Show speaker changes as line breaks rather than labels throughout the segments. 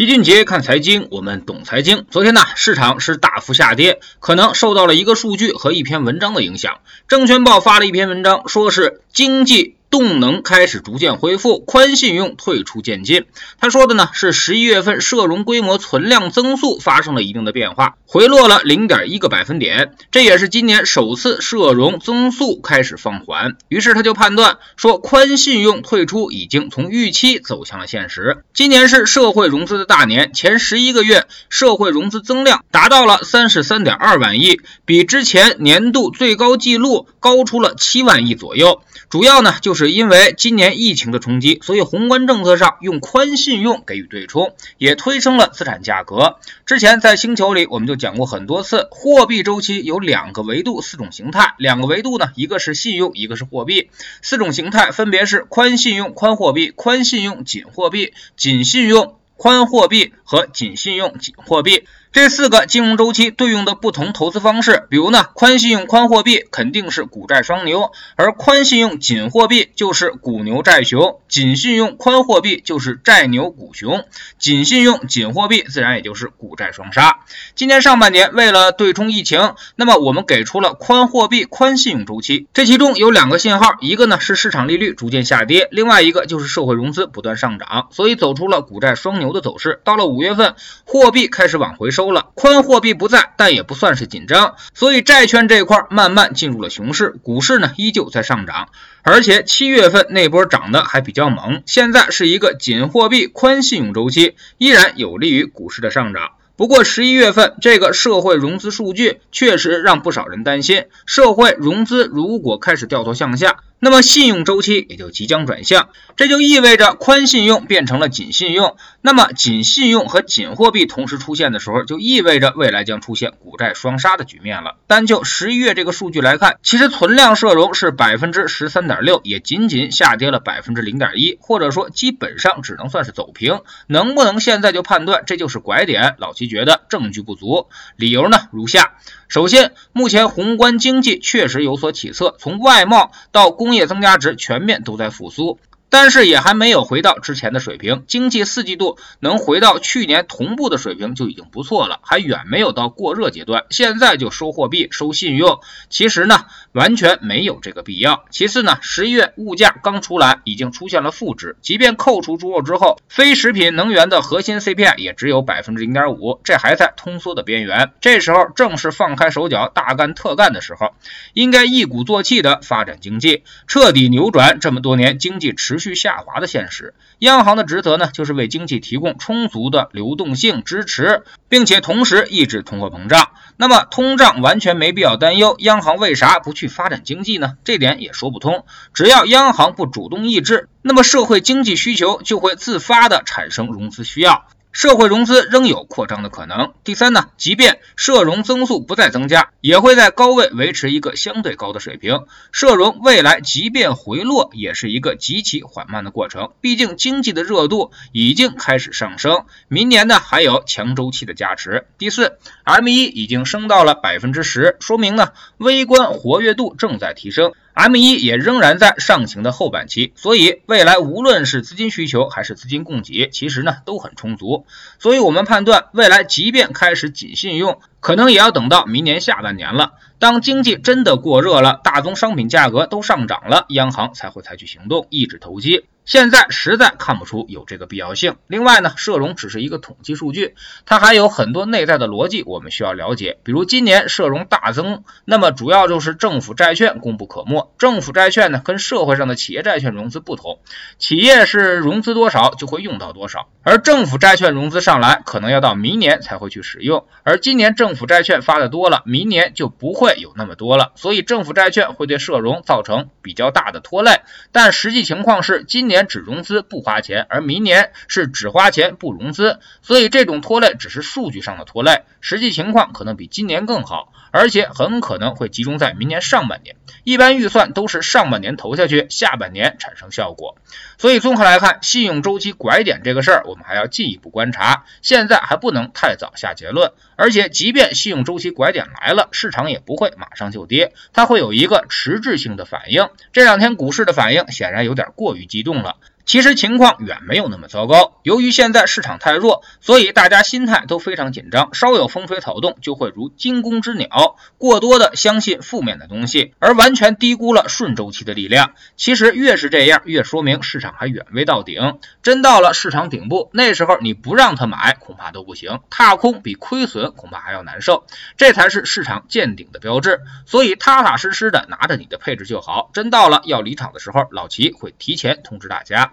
齐俊杰看财经，我们懂财经。昨天呢，市场是大幅下跌，可能受到了一个数据和一篇文章的影响。证券报发了一篇文章，说是经济。动能开始逐渐恢复，宽信用退出渐进。他说的呢是十一月份社融规模存量增速发生了一定的变化，回落了零点一个百分点，这也是今年首次社融增速开始放缓。于是他就判断说，宽信用退出已经从预期走向了现实。今年是社会融资的大年，前十一个月社会融资增量达到了三十三点二万亿，比之前年度最高纪录高出了七万亿左右。主要呢，就是是因为今年疫情的冲击，所以宏观政策上用宽信用给予对冲，也推升了资产价格。之前在星球里我们就讲过很多次，货币周期有两个维度、四种形态。两个维度呢，一个是信用，一个是货币。四种形态分别是宽信用、宽货币、宽信用、紧货币、紧信用、宽货币和紧信用、紧货币。这四个金融周期对应的不同投资方式，比如呢，宽信用、宽货币肯定是股债双牛，而宽信用、紧货币就是股牛债熊；紧信用、宽货币就是债牛股熊；紧信用、紧货币自然也就是股债双杀。今年上半年为了对冲疫情，那么我们给出了宽货币、宽信用周期，这其中有两个信号，一个呢是市场利率逐渐下跌，另外一个就是社会融资不断上涨，所以走出了股债双牛的走势。到了五月份，货币开始往回收。收了，宽货币不在，但也不算是紧张，所以债券这块慢慢进入了熊市，股市呢依旧在上涨，而且七月份那波涨得还比较猛，现在是一个紧货币、宽信用周期，依然有利于股市的上涨。不过十一月份这个社会融资数据确实让不少人担心，社会融资如果开始掉头向下。那么信用周期也就即将转向，这就意味着宽信用变成了紧信用。那么紧信用和紧货币同时出现的时候，就意味着未来将出现股债双杀的局面了。单就十一月这个数据来看，其实存量社融是百分之十三点六，也仅仅下跌了百分之零点一，或者说基本上只能算是走平。能不能现在就判断这就是拐点？老齐觉得证据不足，理由呢如下。首先，目前宏观经济确实有所起色，从外贸到工业增加值全面都在复苏。但是也还没有回到之前的水平，经济四季度能回到去年同步的水平就已经不错了，还远没有到过热阶段。现在就收货币、收信用，其实呢完全没有这个必要。其次呢，十一月物价刚出来，已经出现了负值，即便扣除猪肉之后，非食品能源的核心 CPI 也只有百分之零点五，这还在通缩的边缘。这时候正是放开手脚大干特干的时候，应该一鼓作气的发展经济，彻底扭转这么多年经济持。续下滑的现实，央行的职责呢，就是为经济提供充足的流动性支持，并且同时抑制通货膨胀。那么通胀完全没必要担忧，央行为啥不去发展经济呢？这点也说不通。只要央行不主动抑制，那么社会经济需求就会自发的产生融资需要。社会融资仍有扩张的可能。第三呢，即便社融增速不再增加，也会在高位维持一个相对高的水平。社融未来即便回落，也是一个极其缓慢的过程。毕竟经济的热度已经开始上升，明年呢还有强周期的加持。第四，M 一已经升到了百分之十，说明呢微观活跃度正在提升。M 一也仍然在上行的后半期，所以未来无论是资金需求还是资金供给，其实呢都很充足。所以我们判断，未来即便开始紧信用。可能也要等到明年下半年了。当经济真的过热了，大宗商品价格都上涨了，央行才会采取行动抑制投机。现在实在看不出有这个必要性。另外呢，社融只是一个统计数据，它还有很多内在的逻辑，我们需要了解。比如今年社融大增，那么主要就是政府债券功不可没。政府债券呢，跟社会上的企业债券融资不同，企业是融资多少就会用到多少，而政府债券融资上来，可能要到明年才会去使用。而今年政府债券发的多了，明年就不会有那么多了，所以政府债券会对社融造成比较大的拖累。但实际情况是，今年只融资不花钱，而明年是只花钱不融资，所以这种拖累只是数据上的拖累，实际情况可能比今年更好，而且很可能会集中在明年上半年。一般预算都是上半年投下去，下半年产生效果。所以综合来看，信用周期拐点这个事儿，我们还要进一步观察，现在还不能太早下结论。而且，即便信用周期拐点来了，市场也不会马上就跌，它会有一个迟滞性的反应。这两天股市的反应显然有点过于激动了。了。其实情况远没有那么糟糕。由于现在市场太弱，所以大家心态都非常紧张，稍有风吹草动就会如惊弓之鸟，过多的相信负面的东西，而完全低估了顺周期的力量。其实越是这样，越说明市场还远未到顶。真到了市场顶部，那时候你不让他买，恐怕都不行。踏空比亏损恐怕还要难受，这才是市场见顶的标志。所以踏踏实实的拿着你的配置就好。真到了要离场的时候，老齐会提前通知大家。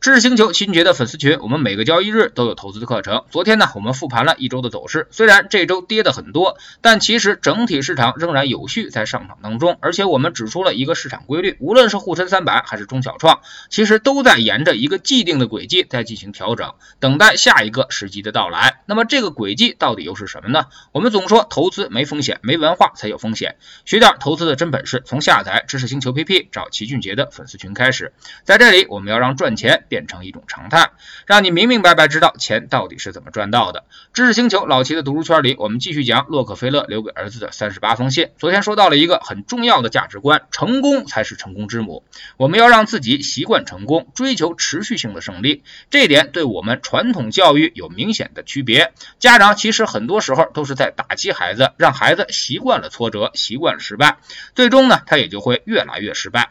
知识星球新杰的粉丝群，我们每个交易日都有投资的课程。昨天呢，我们复盘了一周的走势，虽然这周跌的很多，但其实整体市场仍然有序在上涨当中。而且我们指出了一个市场规律，无论是沪深三百还是中小创，其实都在沿着一个既定的轨迹在进行调整，等待下一个时机的到来。那么这个轨迹到底又是什么呢？我们总说投资没风险，没文化才有风险。学点投资的真本事，从下载知识星球 PP 找齐俊杰的粉丝群开始。在这里，我们要让赚钱。变成一种常态，让你明明白白知道钱到底是怎么赚到的。知识星球老齐的读书圈里，我们继续讲洛克菲勒留给儿子的三十八封信。昨天说到了一个很重要的价值观：成功才是成功之母。我们要让自己习惯成功，追求持续性的胜利。这点对我们传统教育有明显的区别。家长其实很多时候都是在打击孩子，让孩子习惯了挫折，习惯了失败，最终呢，他也就会越来越失败。